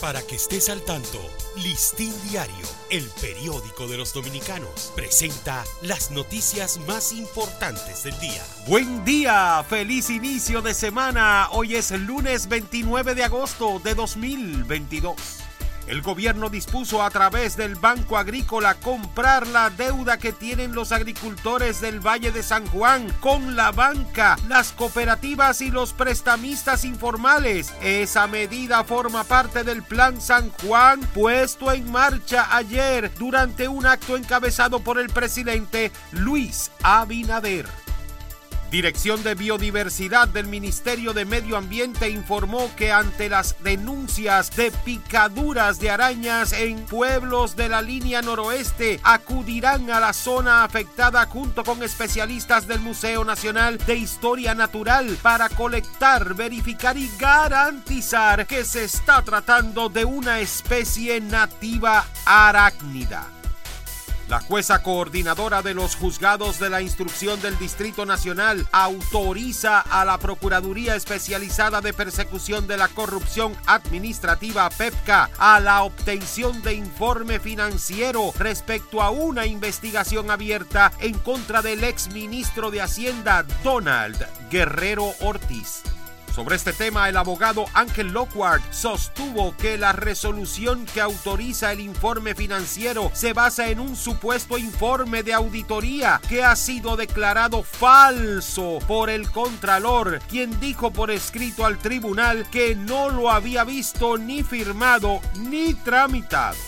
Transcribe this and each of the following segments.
Para que estés al tanto, Listín Diario, el periódico de los dominicanos, presenta las noticias más importantes del día. Buen día, feliz inicio de semana. Hoy es el lunes 29 de agosto de 2022. El gobierno dispuso a través del Banco Agrícola comprar la deuda que tienen los agricultores del Valle de San Juan con la banca, las cooperativas y los prestamistas informales. Esa medida forma parte del Plan San Juan puesto en marcha ayer durante un acto encabezado por el presidente Luis Abinader. Dirección de Biodiversidad del Ministerio de Medio Ambiente informó que ante las denuncias de picaduras de arañas en pueblos de la línea noroeste, acudirán a la zona afectada junto con especialistas del Museo Nacional de Historia Natural para colectar, verificar y garantizar que se está tratando de una especie nativa arácnida. La jueza coordinadora de los juzgados de la instrucción del Distrito Nacional autoriza a la Procuraduría Especializada de Persecución de la Corrupción Administrativa PEPCA a la obtención de informe financiero respecto a una investigación abierta en contra del ex ministro de Hacienda Donald Guerrero Ortiz. Sobre este tema, el abogado Ángel Lockhart sostuvo que la resolución que autoriza el informe financiero se basa en un supuesto informe de auditoría que ha sido declarado falso por el Contralor, quien dijo por escrito al tribunal que no lo había visto ni firmado ni tramitado.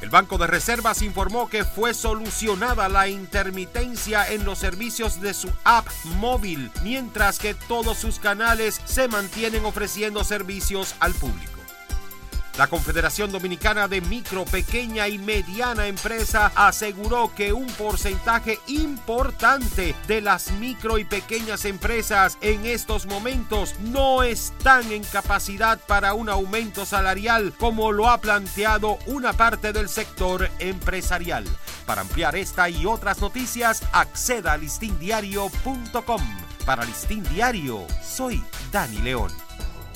El Banco de Reservas informó que fue solucionada la intermitencia en los servicios de su app móvil, mientras que todos sus canales se mantienen ofreciendo servicios al público. La Confederación Dominicana de Micro, Pequeña y Mediana Empresa aseguró que un porcentaje importante de las micro y pequeñas empresas en estos momentos no están en capacidad para un aumento salarial como lo ha planteado una parte del sector empresarial. Para ampliar esta y otras noticias, acceda a listindiario.com. Para Listín Diario, soy Dani León.